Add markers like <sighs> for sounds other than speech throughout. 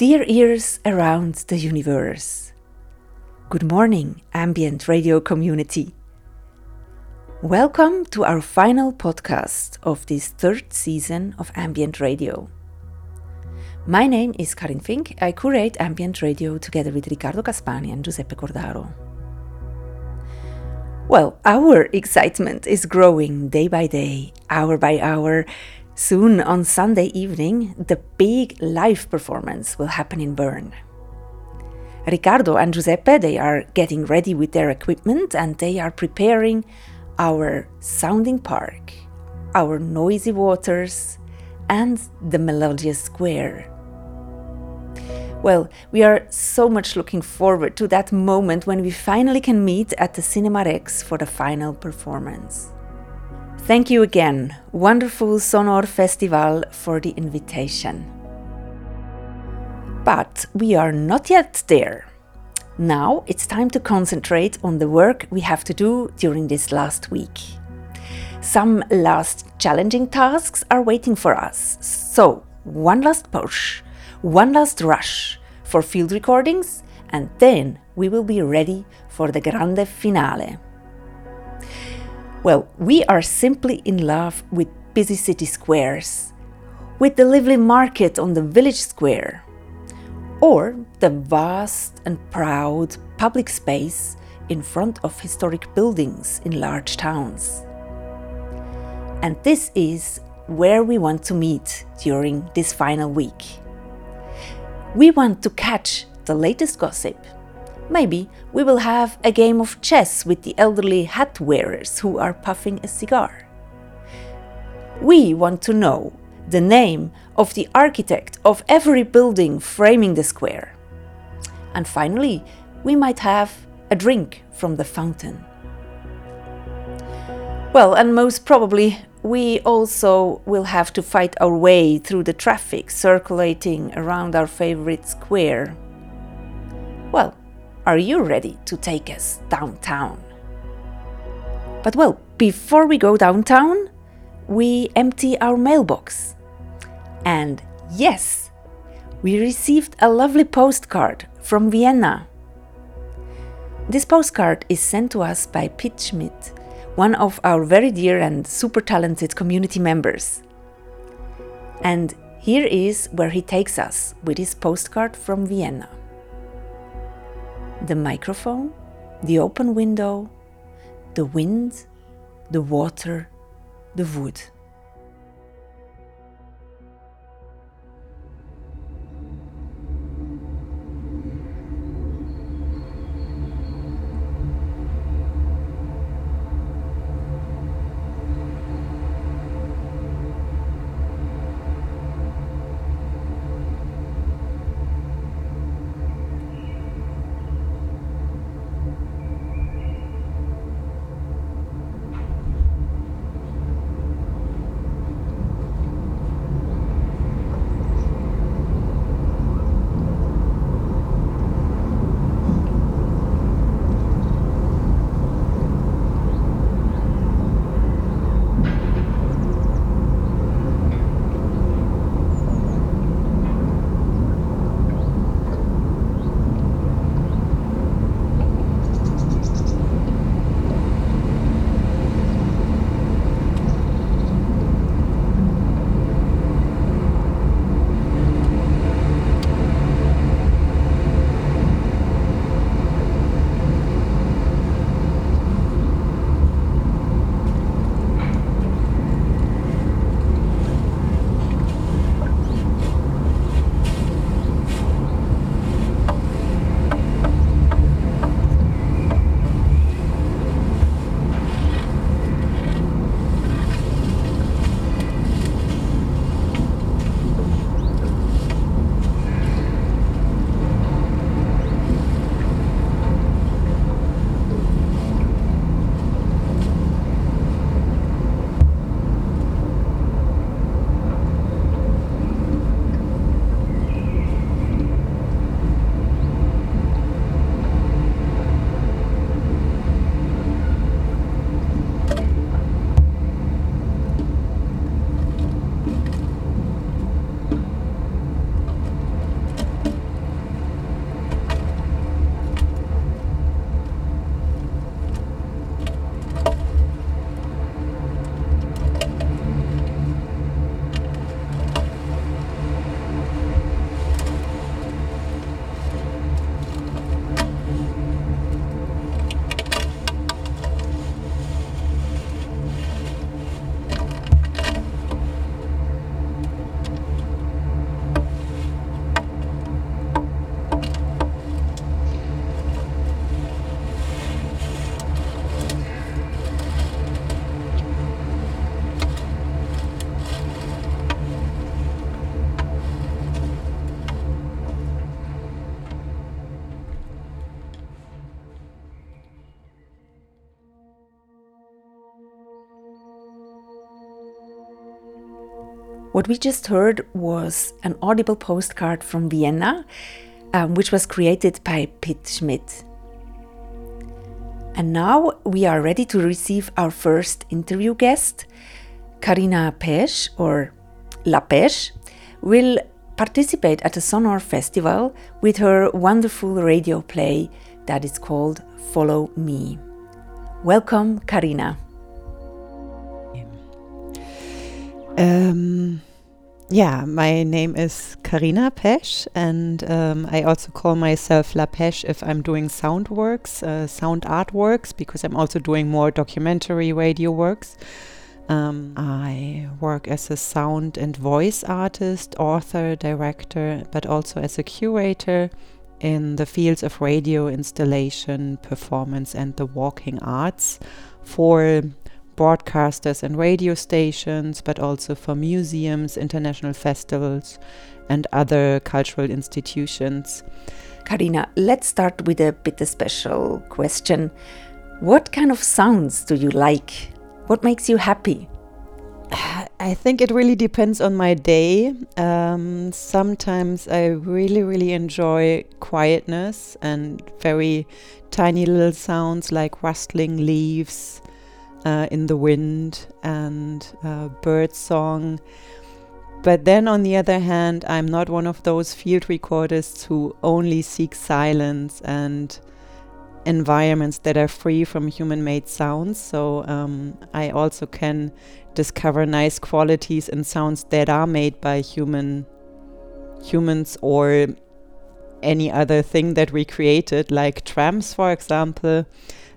Dear ears around the universe, good morning, ambient radio community. Welcome to our final podcast of this third season of Ambient Radio. My name is Karin Fink. I curate Ambient Radio together with Riccardo Caspani and Giuseppe Cordaro. Well, our excitement is growing day by day, hour by hour, Soon on Sunday evening, the big live performance will happen in Bern. Riccardo and Giuseppe, they are getting ready with their equipment and they are preparing our sounding park, our noisy waters, and the melodious square. Well, we are so much looking forward to that moment when we finally can meet at the Cinema Rex for the final performance. Thank you again, wonderful Sonohr Festival, for the invitation. But we are not yet there. Now it's time to concentrate on the work we have to do during this last week. Some last challenging tasks are waiting for us, so one last push, one last rush for field recordings, and then we will be ready for the grande finale. Well, we are simply in love with busy city squares, with the lively market on the village square, or the vast and proud public space in front of historic buildings in large towns. And this is where we want to meet during this final week. We want to catch the latest gossip Maybe we will have a game of chess with the elderly hat wearers who are puffing a cigar. We want to know the name of the architect of every building framing the square. And finally, we might have a drink from the fountain. Well, and most probably, we also will have to fight our way through the traffic circulating around our favorite square. Well, are you ready to take us downtown? But well, before we go downtown, we empty our mailbox. And yes, we received a lovely postcard from Vienna. This postcard is sent to us by Pete Schmidt, one of our very dear and super talented community members. And here is where he takes us with his postcard from Vienna the microphone, the open window, the wind, the water, the wood. What we just heard was an audible postcard from Vienna, um, which was created by Pitt Schmidt. And now we are ready to receive our first interview guest. Karina Pesch, or La Pesch, will participate at a Sonohr festival with her wonderful radio play that is called Follow Me. Welcome, Karina. Um, yeah, my name is Karina Pesch, and um, I also call myself La Pesch if I'm doing sound works, uh, sound art works, because I'm also doing more documentary radio works. Um, I work as a sound and voice artist, author, director, but also as a curator in the fields of radio installation, performance, and the walking arts for broadcasters and radio stations, but also for museums, international festivals, and other cultural institutions. Karina, let's start with a bit of special question. What kind of sounds do you like? What makes you happy? <sighs> I think it really depends on my day. Um, sometimes I really, really enjoy quietness and very tiny little sounds like rustling leaves, uh, in the wind and uh, bird song. But then, on the other hand, I'm not one of those field recordists who only seek silence and environments that are free from human made sounds. So um, I also can discover nice qualities in sounds that are made by human humans or any other thing that we created, like trams, for example.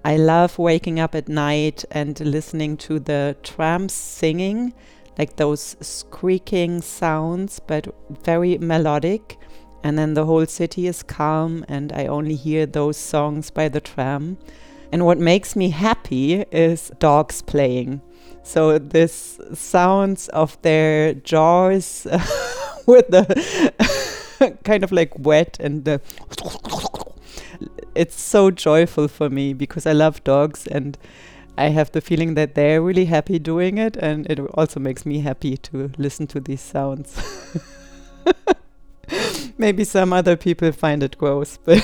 I love waking up at night and listening to the trams singing, like those squeaking sounds, but very melodic. And then the whole city is calm, and I only hear those songs by the tram. And what makes me happy is dogs playing. So this sounds of their jaws <laughs> with the <laughs> kind of like wet and the it's so joyful for me because I love dogs and I have the feeling that they're really happy doing it, and it also makes me happy to listen to these sounds. <laughs> Maybe some other people find it gross, <laughs> but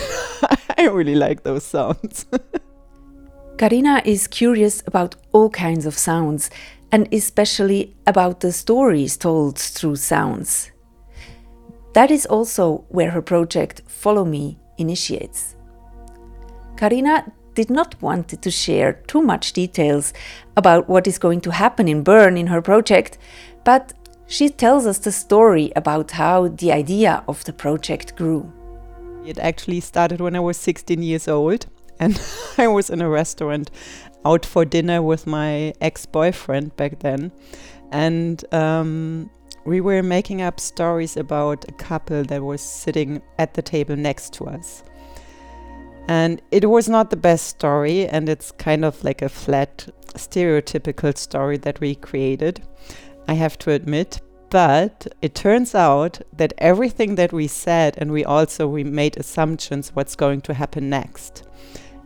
I really like those sounds. <laughs> Karina is curious about all kinds of sounds, and especially about the stories told through sounds. That is also where her project Follow Me initiates. Karina did not want to share too much details about what is going to happen in Bern in her project, but she tells us the story about how the idea of the project grew. It actually started when I was 16 years old, and <laughs> I was in a restaurant out for dinner with my ex boyfriend back then. And um, we were making up stories about a couple that was sitting at the table next to us. And it was not the best story, and it's kind of like a flat, stereotypical story that we created, I have to admit. But it turns out that everything that we said, and we also we made assumptions what's going to happen next.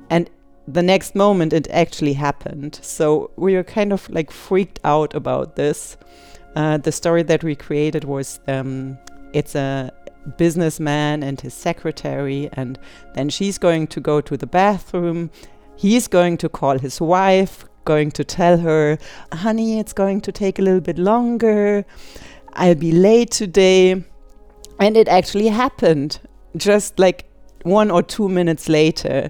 And the next moment it actually happened. So we were kind of like freaked out about this. Uh, the story that we created was um, it's a businessman and his secretary, and then she's going to go to the bathroom. He's going to call his wife, going to tell her, honey, it's going to take a little bit longer. I'll be late today. And it actually happened just like one or two minutes later.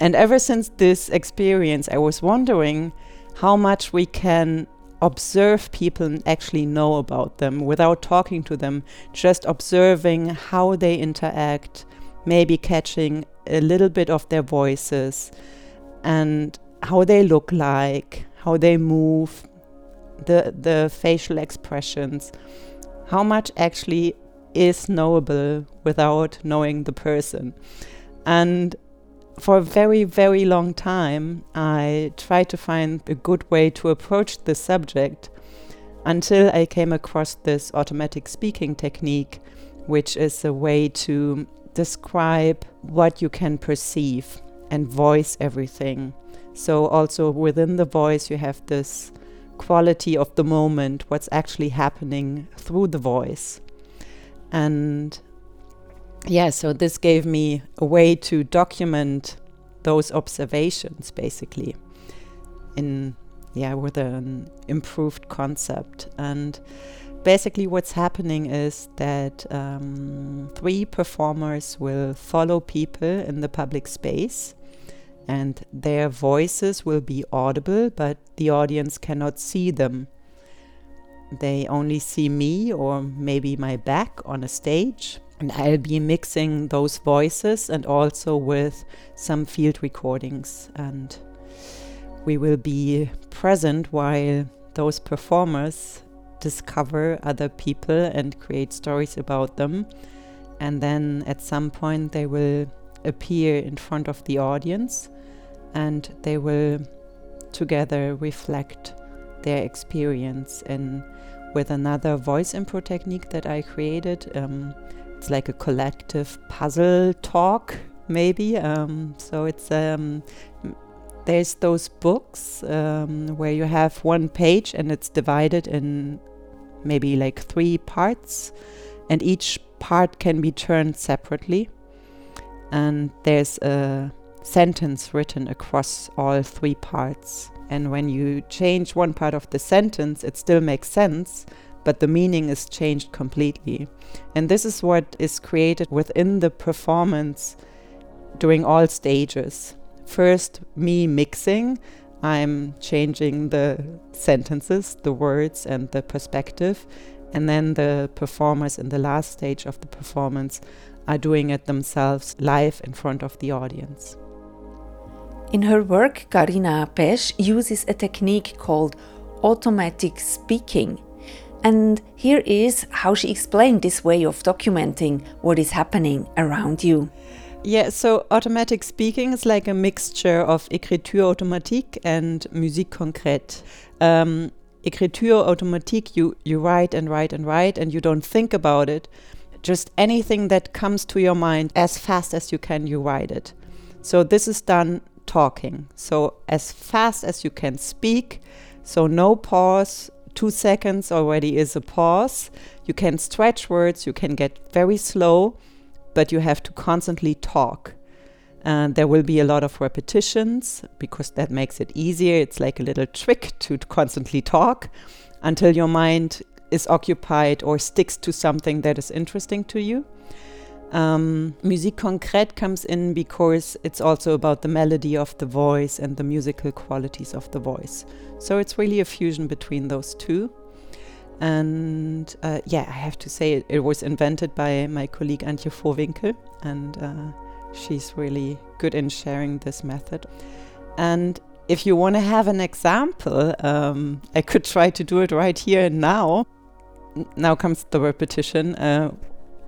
And ever since this experience, I was wondering how much we can observe people and actually know about them without talking to them, just observing how they interact, maybe catching a little bit of their voices and how they look like, how they move, the the facial expressions, how much actually is knowable without knowing the person. And for a very, very long time, I tried to find a good way to approach the subject until I came across this automatic speaking technique, which is a way to describe what you can perceive and voice everything. So, also within the voice, you have this quality of the moment, what's actually happening through the voice. And yeah, so this gave me a way to document those observations basically in yeah with an improved concept. And basically what's happening is that um, three performers will follow people in the public space and their voices will be audible but the audience cannot see them. They only see me or maybe my back on a stage and I'll be mixing those voices and also with some field recordings. And we will be present while those performers discover other people and create stories about them. And then at some point, they will appear in front of the audience and they will together reflect their experience in with another voice impro technique that I created. Um, it's like a collective puzzle talk, maybe. Um, so it's um, there's those books um, where you have one page and it's divided in maybe like three parts, and each part can be turned separately. And there's a sentence written across all three parts. And when you change one part of the sentence, it still makes sense, but the meaning is changed completely. And this is what is created within the performance during all stages. First, me mixing, I'm changing the sentences, the words, and the perspective. And then the performers in the last stage of the performance are doing it themselves live in front of the audience. In her work, Karina Pesch uses a technique called automatic speaking and here is how she explained this way of documenting what is happening around you. Yeah, so automatic speaking is like a mixture of écriture automatique and musique concrète. Um, écriture automatique, you, you write and write and write and you don't think about it. Just anything that comes to your mind as fast as you can, you write it. So this is done talking. So as fast as you can speak. So no pause, two seconds already is a pause. You can stretch words, you can get very slow, but you have to constantly talk. And there will be a lot of repetitions because that makes it easier. It's like a little trick to constantly talk until your mind is occupied or sticks to something that is interesting to you. Um, Musique concrète comes in because it's also about the melody of the voice and the musical qualities of the voice. So it's really a fusion between those two. And uh, yeah, I have to say it, it, was invented by my colleague Antje Vohwinkel, and uh, she's really good in sharing this method. And if you want to have an example, um, I could try to do it right here and now. Now comes the repetition. Uh,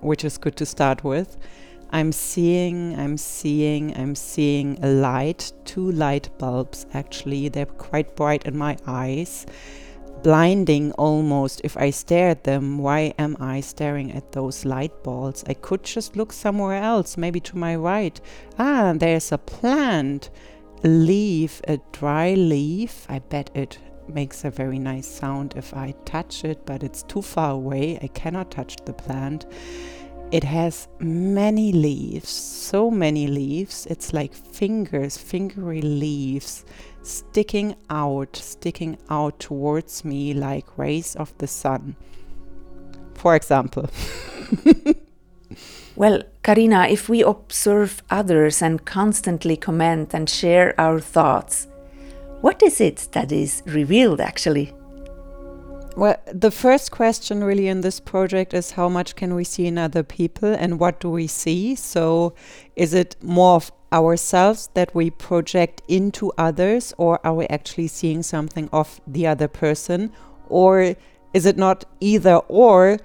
which is good to start with. I'm seeing, I'm seeing, I'm seeing a light, two light bulbs actually. They're quite bright in my eyes, blinding almost. If I stare at them, why am I staring at those light bulbs? I could just look somewhere else, maybe to my right. Ah, there's a plant, a leaf, a dry leaf. I bet it makes a very nice sound if I touch it, but it's too far away. I cannot touch the plant. It has many leaves, so many leaves. It's like fingers, fingery leaves sticking out, sticking out towards me like rays of the sun. For example. <laughs> well, Karina, if we observe others and constantly comment and share our thoughts, what is it that is revealed actually? Well, the first question really in this project is how much can we see in other people and what do we see? So, is it more of ourselves that we project into others, or are we actually seeing something of the other person? Or is it not either or,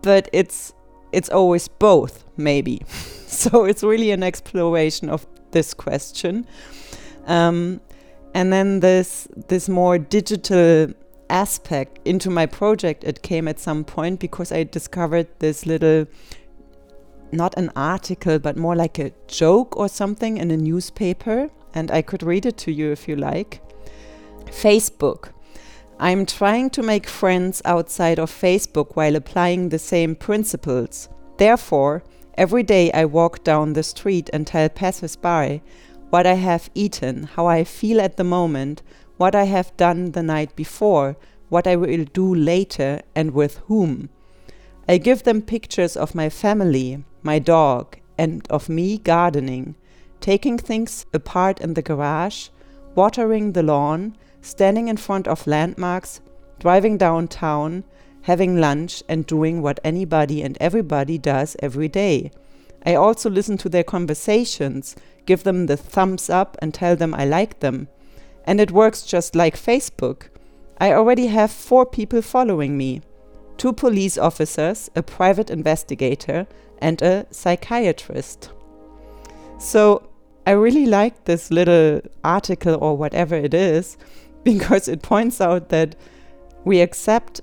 but it's it's always both, maybe. <laughs> so it's really an exploration of this question. Um, and then this this more digital aspect into my project it came at some point because I discovered this little not an article but more like a joke or something in a newspaper and I could read it to you if you like. Facebook. I'm trying to make friends outside of Facebook while applying the same principles. Therefore, every day I walk down the street and tell passers-by what I have eaten, how I feel at the moment, what I have done the night before, what I will do later, and with whom. I give them pictures of my family, my dog, and of me gardening, taking things apart in the garage, watering the lawn, standing in front of landmarks, driving downtown, having lunch, and doing what anybody and everybody does every day. I also listen to their conversations, give them the thumbs up, and tell them I like them. And it works just like Facebook. I already have four people following me two police officers, a private investigator, and a psychiatrist. So I really like this little article or whatever it is <laughs> because it points out that we accept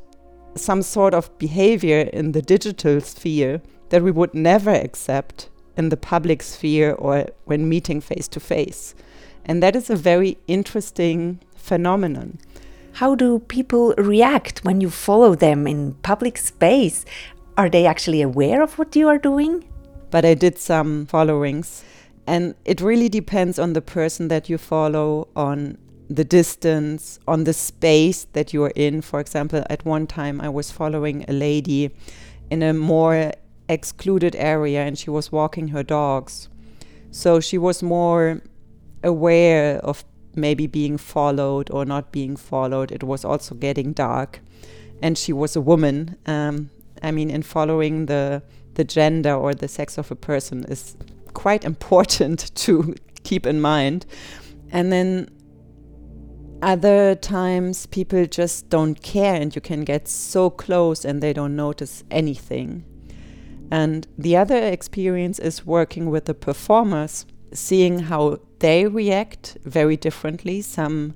some sort of behavior in the digital sphere that we would never accept in the public sphere or when meeting face to face. And that is a very interesting phenomenon. How do people react when you follow them in public space? Are they actually aware of what you are doing? But I did some followings, and it really depends on the person that you follow, on the distance, on the space that you are in. For example, at one time I was following a lady in a more excluded area and she was walking her dogs. So she was more aware of maybe being followed or not being followed. It was also getting dark. And she was a woman. Um, I mean, in following the, the gender or the sex of a person is quite <laughs> important to keep in mind. And then other times people just don't care and you can get so close and they don't notice anything. And the other experience is working with the performers, seeing how they react very differently. Some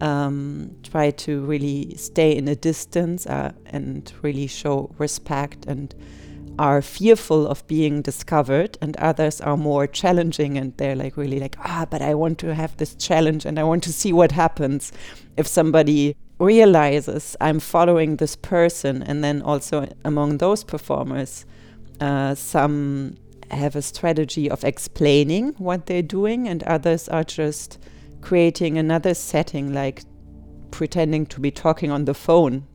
um, try to really stay in a distance uh, and really show respect and are fearful of being discovered and others are more challenging and they're like really like ah but i want to have this challenge and i want to see what happens if somebody realizes i'm following this person and then also among those performers uh, some have a strategy of explaining what they're doing and others are just creating another setting like pretending to be talking on the phone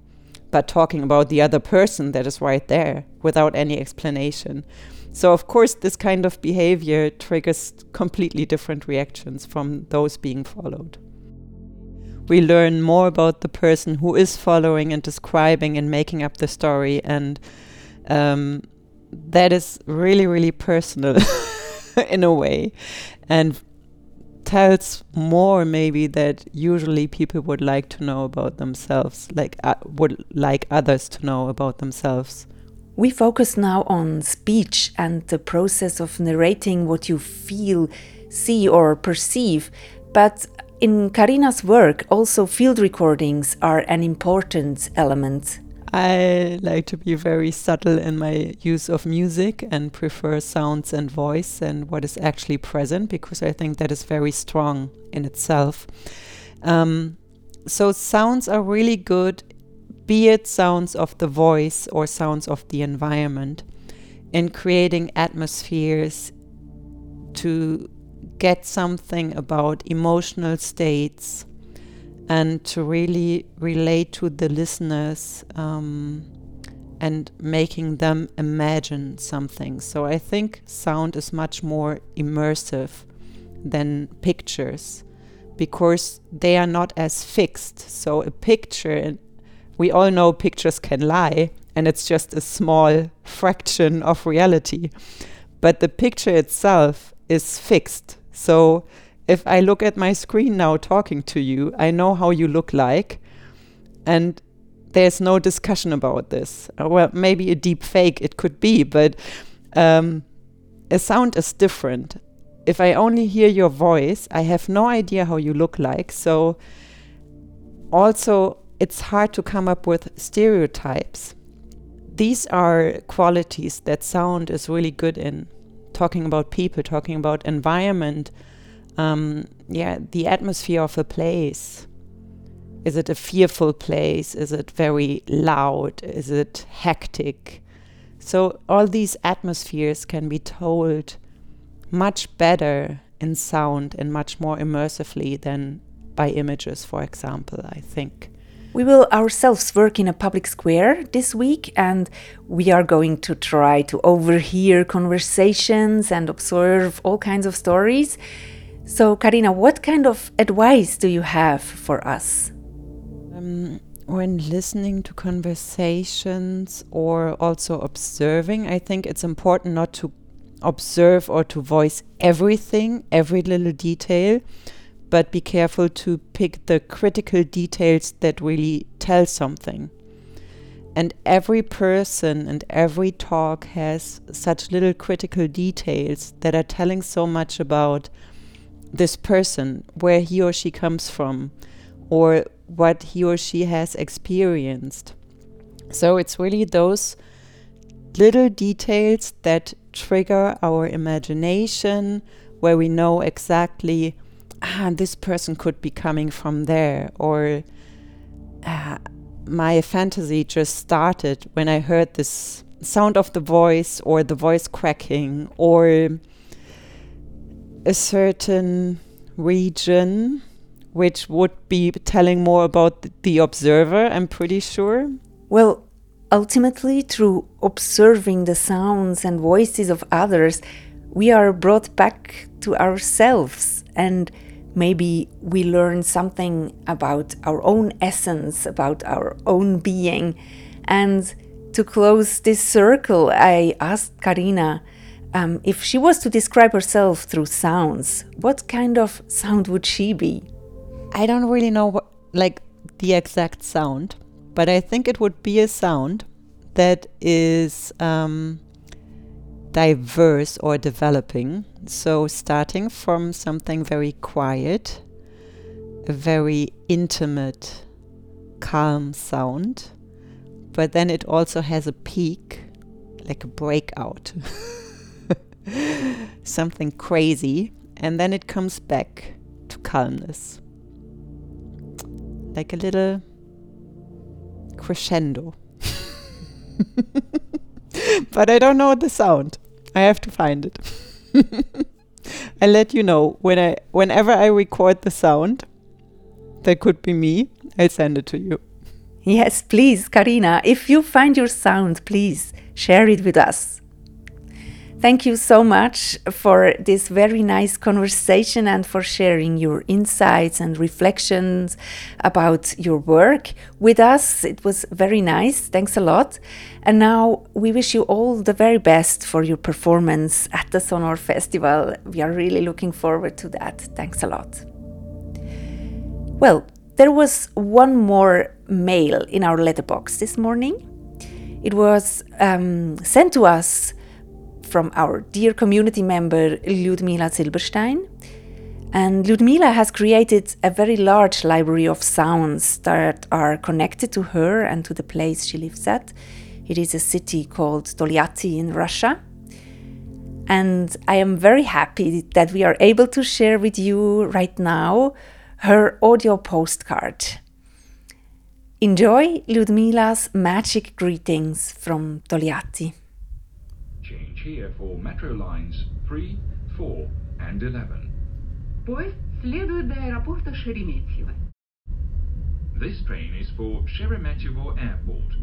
but talking about the other person that is right there without any explanation. So, of course, this kind of behavior triggers completely different reactions from those being followed. We learn more about the person who is following and describing and making up the story, and um, that is really, really personal <laughs> in a way. And tells more maybe that usually people would like to know about themselves, like uh, would like others to know about themselves. We focus now on speech and the process of narrating what you feel, see, or perceive. But in Karina's work, also field recordings are an important element. I like to be very subtle in my use of music and prefer sounds and voice and what is actually present because I think that is very strong in itself. Um, so, sounds are really good, be it sounds of the voice or sounds of the environment, in creating atmospheres to get something about emotional states and to really relate to the listeners um, and making them imagine something. So I think sound is much more immersive than pictures because they are not as fixed. So a picture, we all know pictures can lie and it's just a small fraction of reality. But the picture itself is fixed. So if I look at my screen now talking to you, I know how you look like. And there's no discussion about this. Uh, well, maybe a deep fake it could be, but um, a sound is different. If I only hear your voice, I have no idea how you look like. So, also, it's hard to come up with stereotypes. These are qualities that sound is really good in. Talking about people, talking about environment, um, yeah, the atmosphere of a place. is it a fearful place? Is it very loud? Is it hectic? So, all these atmospheres can be told much better in sound and much more immersively than by images, for example, I think. We will ourselves work in a public square this week and we are going to try to overhear conversations and observe all kinds of stories. So, Karina, what kind of advice do you have for us? Um, when listening to conversations or also observing, I think it's important not to observe or to voice everything, every little detail, but be careful to pick the critical details that really tell something. And every person and every talk has such little critical details that are telling so much about this person, where he or she comes from, or what he or she has experienced. So it's really those little details that trigger our imagination, where we know exactly ah, this person could be coming from there, or ah, my fantasy just started when I heard this sound of the voice, or the voice cracking, or a certain region which would be telling more about the observer, I'm pretty sure. Well, ultimately, through observing the sounds and voices of others, we are brought back to ourselves and maybe we learn something about our own essence, about our own being. And to close this circle, I asked Karina um, if she was to describe herself through sounds, what kind of sound would she be? I don't really know what, like the exact sound, but I think it would be a sound that is um, diverse or developing. So, starting from something very quiet, a very intimate, calm sound, but then it also has a peak, like a breakout, <laughs> <laughs> something crazy, and then it comes back to calmness, like a little crescendo. <laughs> but I don't know the sound. I have to find it. <laughs> I let you know when I whenever I record the sound. That could be me. I'll send it to you. Yes, please, Karina. If you find your sound, please share it with us. Thank you so much for this very nice conversation and for sharing your insights and reflections about your work with us. It was very nice. Thanks a lot. And now we wish you all the very best for your performance at the Sonohr Festival. We are really looking forward to that. Thanks a lot. Well, there was one more mail in our letterbox this morning. It was um, sent to us from our dear community member Ludmila Silberstein. And Ludmila has created a very large library of sounds that are connected to her and to the place she lives at. It is a city called Tolyatti in Russia. And I am very happy that we are able to share with you right now her audio postcard. Enjoy Ludmila's magic greetings from Tolyatti here for metro lines 3, 4 and 11. Поезд следует до аэропорта Шереметьево. This train is for Sheremetyevo Airport.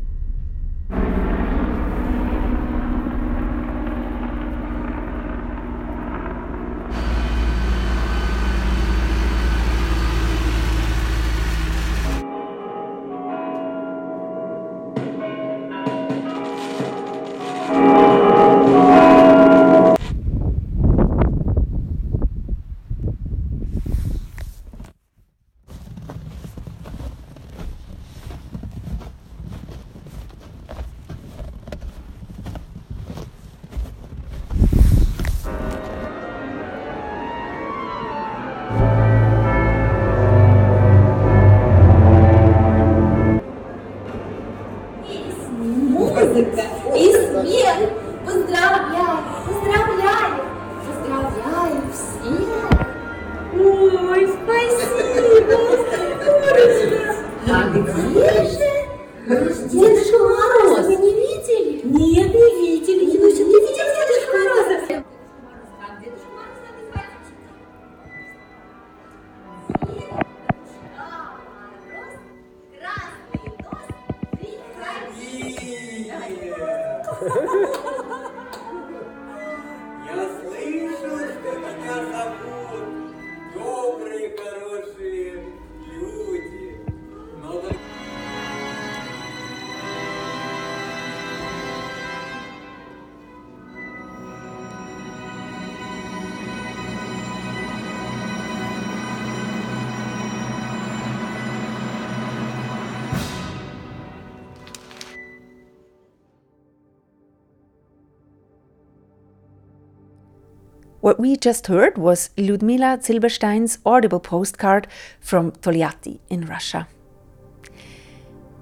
What we just heard was Ludmila Zilberstein's audible postcard from Tolyatti in Russia.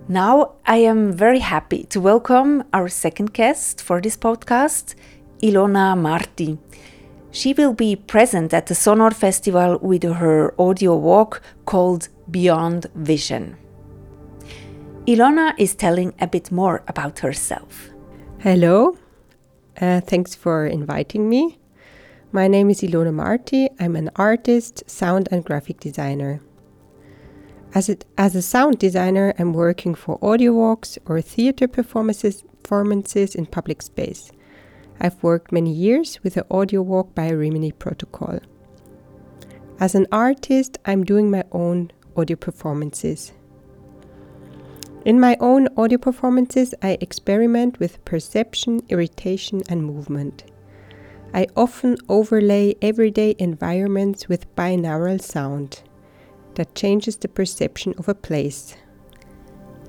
Now I am very happy to welcome our second guest for this podcast, Ilona Marti. She will be present at the Sonohr Festival with her audio walk called Beyond Vision. Ilona is telling a bit more about herself. Hello, uh, thanks for inviting me. My name is Ilona Marti. I'm an artist, sound, and graphic designer. As a, as a sound designer, I'm working for audio walks or theater performances, performances in public space. I've worked many years with the audio walk by Rimini Protokoll. As an artist, I'm doing my own audio performances. In my own audio performances, I experiment with perception, irritation, and movement. I often overlay everyday environments with binaural sound that changes the perception of a place.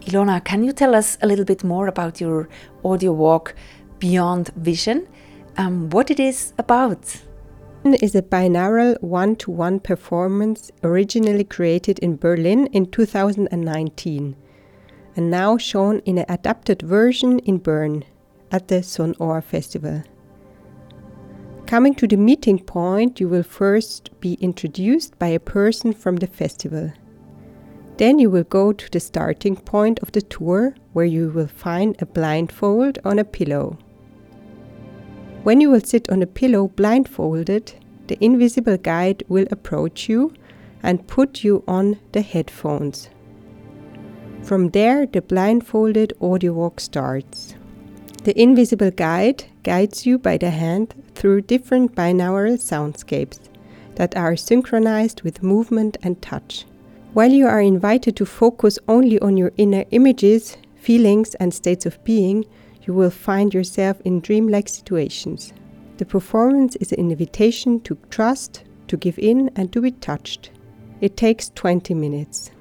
Ilona, can you tell us a little bit more about your audio walk Beyond Vision? Um, what it is about? is a binaural one to one performance originally created in Berlin in 2019 and now shown in an adapted version in Bern at the Sonohr Festival. Coming to the meeting point, you will first be introduced by a person from the festival. Then you will go to the starting point of the tour where you will find a blindfold on a pillow. When you will sit on a pillow blindfolded, the invisible guide will approach you and put you on the headphones. From there, the blindfolded audio walk starts. The invisible guide guides you by the hand through different binaural soundscapes that are synchronized with movement and touch. While you are invited to focus only on your inner images, feelings, and states of being, you will find yourself in dreamlike situations. The performance is an invitation to trust, to give in, and to be touched. It takes 20 minutes.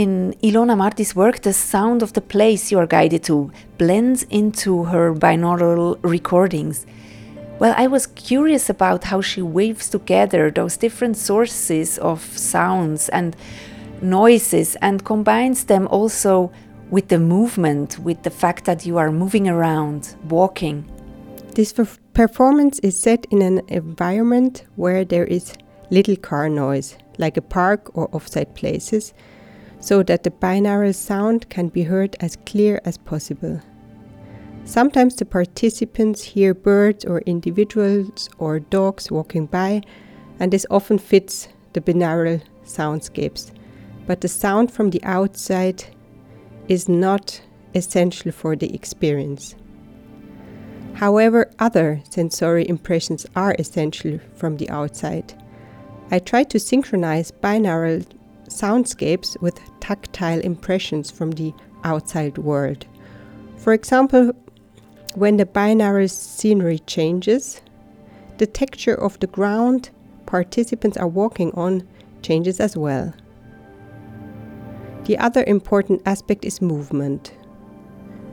In Ilona Marti's work, the sound of the place you are guided to blends into her binaural recordings. Well, I was curious about how she weaves together those different sources of sounds and noises and combines them also with the movement, with the fact that you are moving around, walking. This perf- performance is set in an environment where there is little car noise, like a park or offsite places, so that the binaural sound can be heard as clear as possible. Sometimes the participants hear birds or individuals or dogs walking by, and this often fits the binaural soundscapes. But the sound from the outside is not essential for the experience. However, other sensory impressions are essential from the outside. I try to synchronize binaural soundscapes with tactile impressions from the outside world. For example, when the binaural scenery changes, the texture of the ground participants are walking on changes as well. The other important aspect is movement.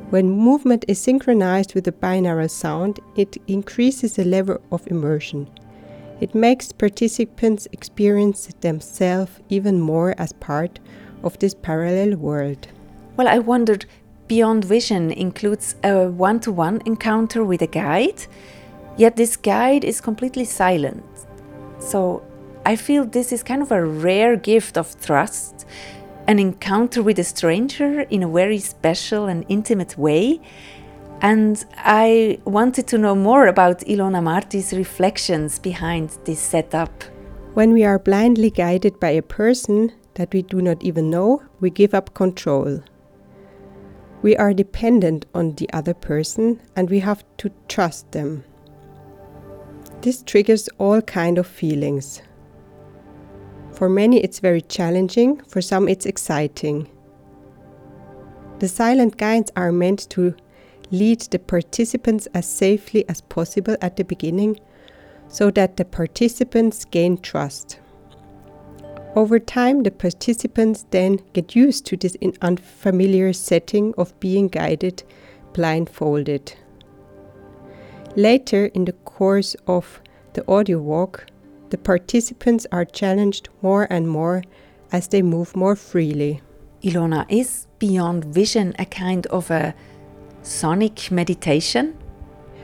When movement is synchronized with the binaural sound, it increases the level of immersion. It makes participants experience themselves even more as part of this parallel world. Well, I wondered Beyond Vision includes a one to one encounter with a guide, yet this guide is completely silent. So I feel this is kind of a rare gift of trust. an encounter with a stranger in a very special and intimate way. And I wanted to know more about Ilona Marti's reflections behind this setup. When we are blindly guided by a person that we do not even know, we give up control. We are dependent on the other person and we have to trust them. This triggers all kind of feelings. For many it's very challenging, for some it's exciting. The silent guides are meant to lead the participants as safely as possible at the beginning so that the participants gain trust. Over time, the participants then get used to this unfamiliar setting of being guided blindfolded. Later, in the course of the audio walk, the participants are challenged more and more as they move more freely. Ilona, is Beyond Vision a kind of a sonic meditation?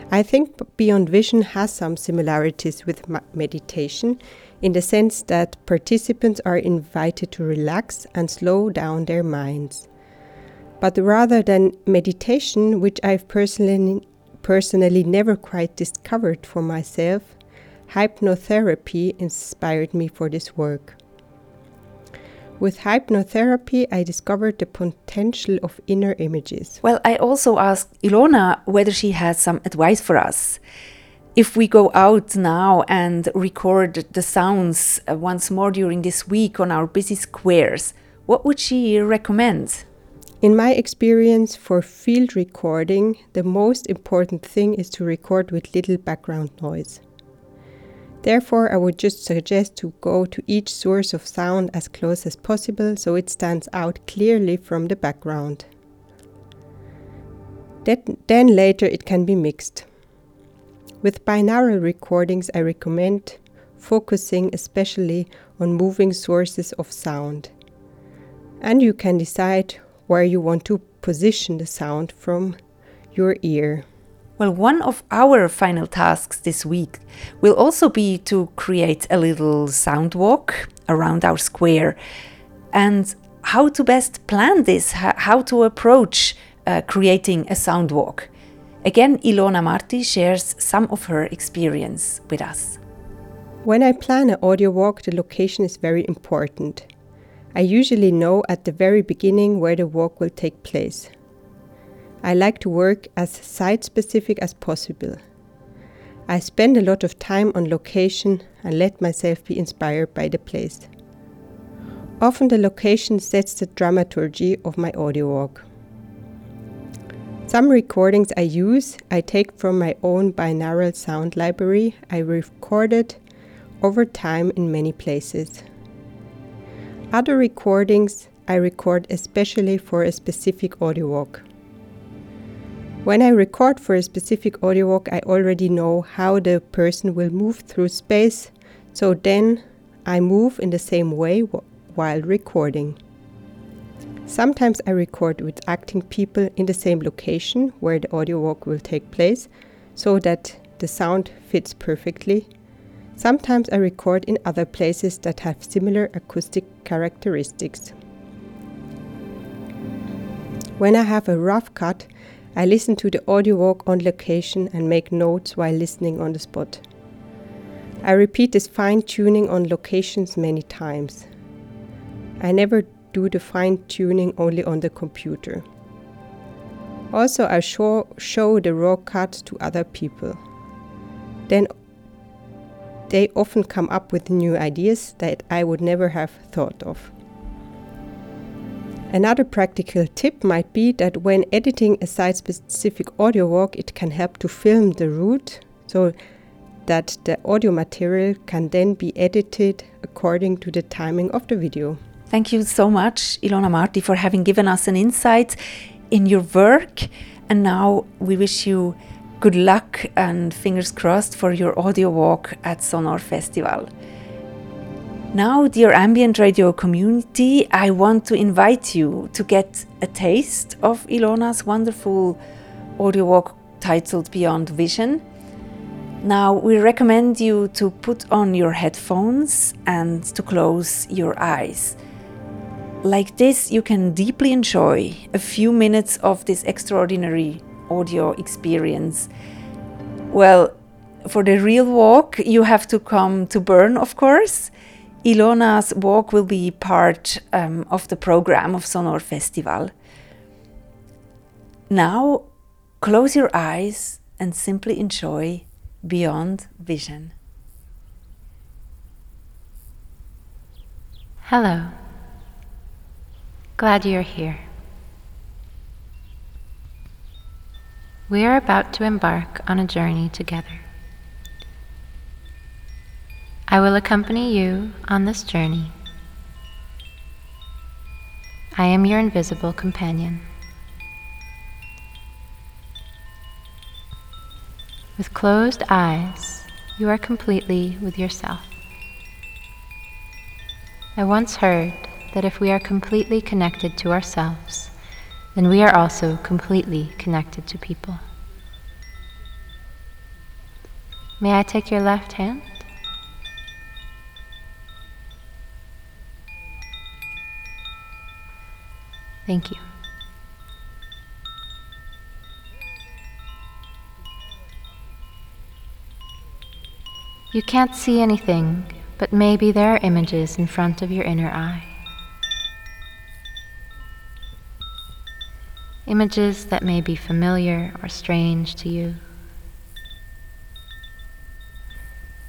I think Beyond Vision has some similarities with meditation in the sense that participants are invited to relax and slow down their minds. But rather than meditation, which I've personally, personally never quite discovered for myself, hypnotherapy inspired me for this work. With hypnotherapy, I discovered the potential of inner images. Well, I also asked Ilona whether she has some advice for us. If we go out now and record the sounds uh, once more during this week on our busy squares, what would she recommend? In my experience, for field recording, the most important thing is to record with little background noise. Therefore, I would just suggest to go to each source of sound as close as possible so it stands out clearly from the background. That, then later it can be mixed. With binaural recordings, I recommend focusing especially on moving sources of sound. And you can decide where you want to position the sound from your ear. Well, one of our final tasks this week will also be to create a little sound walk around our square and how to best plan this, how to approach uh, creating a sound walk. Again, Ilona Marti shares some of her experience with us. When I plan an audio walk, the location is very important. I usually know at the very beginning where the walk will take place. I like to work as site specific as possible. I spend a lot of time on location and let myself be inspired by the place. Often the location sets the dramaturgy of my audio walk. Some recordings I use I take from my own binaural sound library I recorded over time in many places. Other recordings I record especially for a specific audio walk. When I record for a specific audio walk, I already know how the person will move through space, so then I move in the same way while recording. Sometimes I record with acting people in the same location where the audio walk will take place, so that the sound fits perfectly. Sometimes I record in other places that have similar acoustic characteristics. When I have a rough cut, I listen to the audio walk on location and make notes while listening on the spot. I repeat this fine tuning on locations many times. I never do the fine tuning only on the computer. Also, I show, show the raw cut to other people. Then they often come up with new ideas that I would never have thought of. Another practical tip might be that when editing a site specific audio walk, it can help to film the route so that the audio material can then be edited according to the timing of the video. Thank you so much, Ilona Marti, for having given us an insight in your work. And now we wish you good luck and fingers crossed for your audio walk at Sonohr Festival. Now, dear ambient radio community, I want to invite you to get a taste of Ilona's wonderful audio walk titled Beyond Vision. Now, we recommend you to put on your headphones and to close your eyes. like this, you can deeply enjoy a few minutes of this extraordinary audio experience. Well, for the real walk, you have to come to Bern, of course. Ilona's walk will be part um, of the program of Sonohr Festival. Now, close your eyes and simply enjoy Beyond Vision. Hello. Glad you're here. We are about to embark on a journey together. I will accompany you on this journey. I am your invisible companion. With closed eyes, you are completely with yourself. I once heard that if we are completely connected to ourselves, then we are also completely connected to people. May I take your left hand? Thank you. You can't see anything, but maybe there are images in front of your inner eye. Images that may be familiar or strange to you.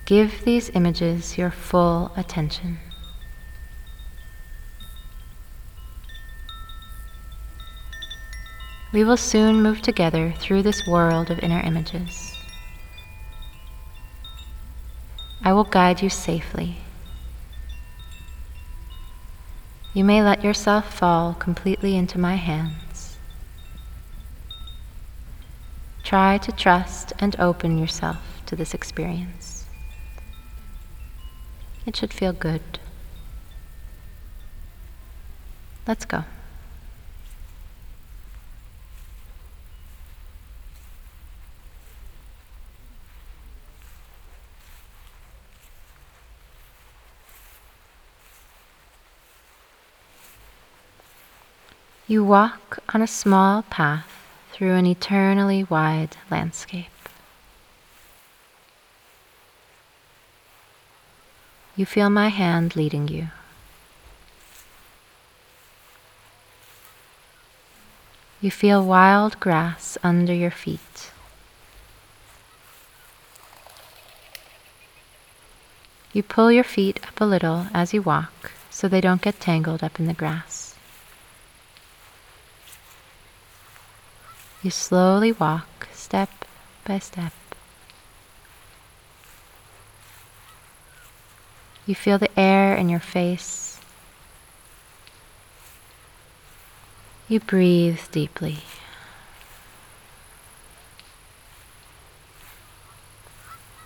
Give these images your full attention. We will soon move together through this world of inner images. I will guide you safely. You may let yourself fall completely into my hands. Try to trust and open yourself to this experience. It should feel good. Let's go. You walk on a small path through an eternally wide landscape. You feel my hand leading you. You feel wild grass under your feet. You pull your feet up a little as you walk so they don't get tangled up in the grass. You slowly walk step by step. You feel the air in your face. You breathe deeply.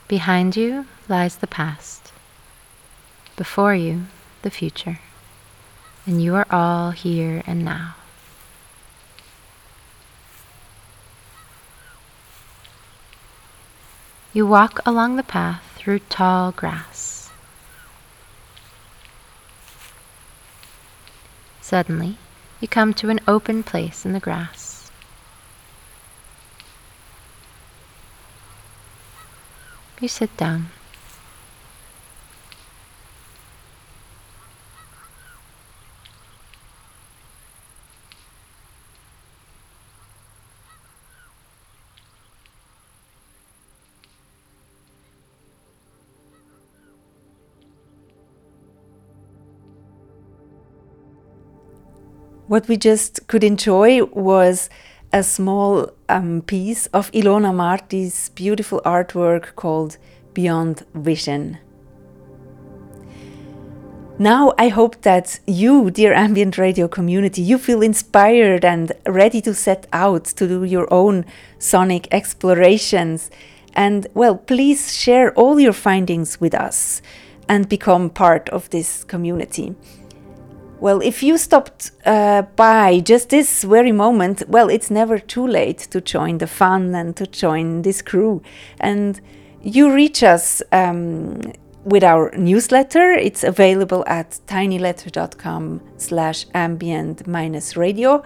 Behind you lies the past. Before you, the future. And you are all here and now. You walk along the path through tall grass. Suddenly, you come to an open place in the grass. You sit down. What we just could enjoy was a small um, piece of Ilona Marti's beautiful artwork called Beyond Vision. Now I hope that you, dear ambient radio community, you feel inspired and ready to set out to do your own sonic explorations. And well, please share all your findings with us and become part of this community. Well, if you stopped uh, by just this very moment, well, it's never too late to join the fun and to join this crew. And you reach us um, with our newsletter. It's available at tinyletter.com slash ambient minus radio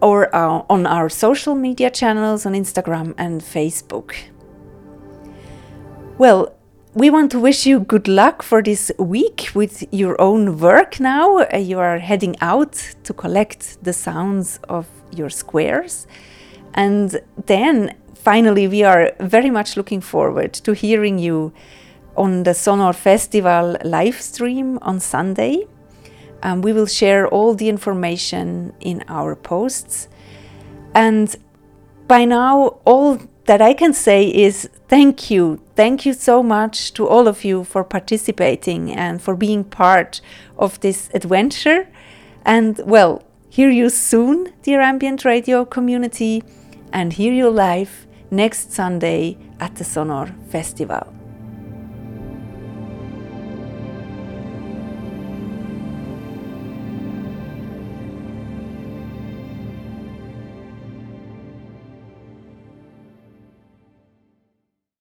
or uh, on our social media channels on Instagram and Facebook. Well, we want to wish you good luck for this week with your own work now. Uh, you are heading out to collect the sounds of your squares. And then finally, we are very much looking forward to hearing you on the Sonohr Festival live stream on Sunday. Um, we will share all the information in our posts. And by now, all that I can say is thank you. Thank you so much to all of you for participating and for being part of this adventure. And well, hear you soon, dear Ambient Radio community, and hear you live next Sunday at the Sonohr Festival.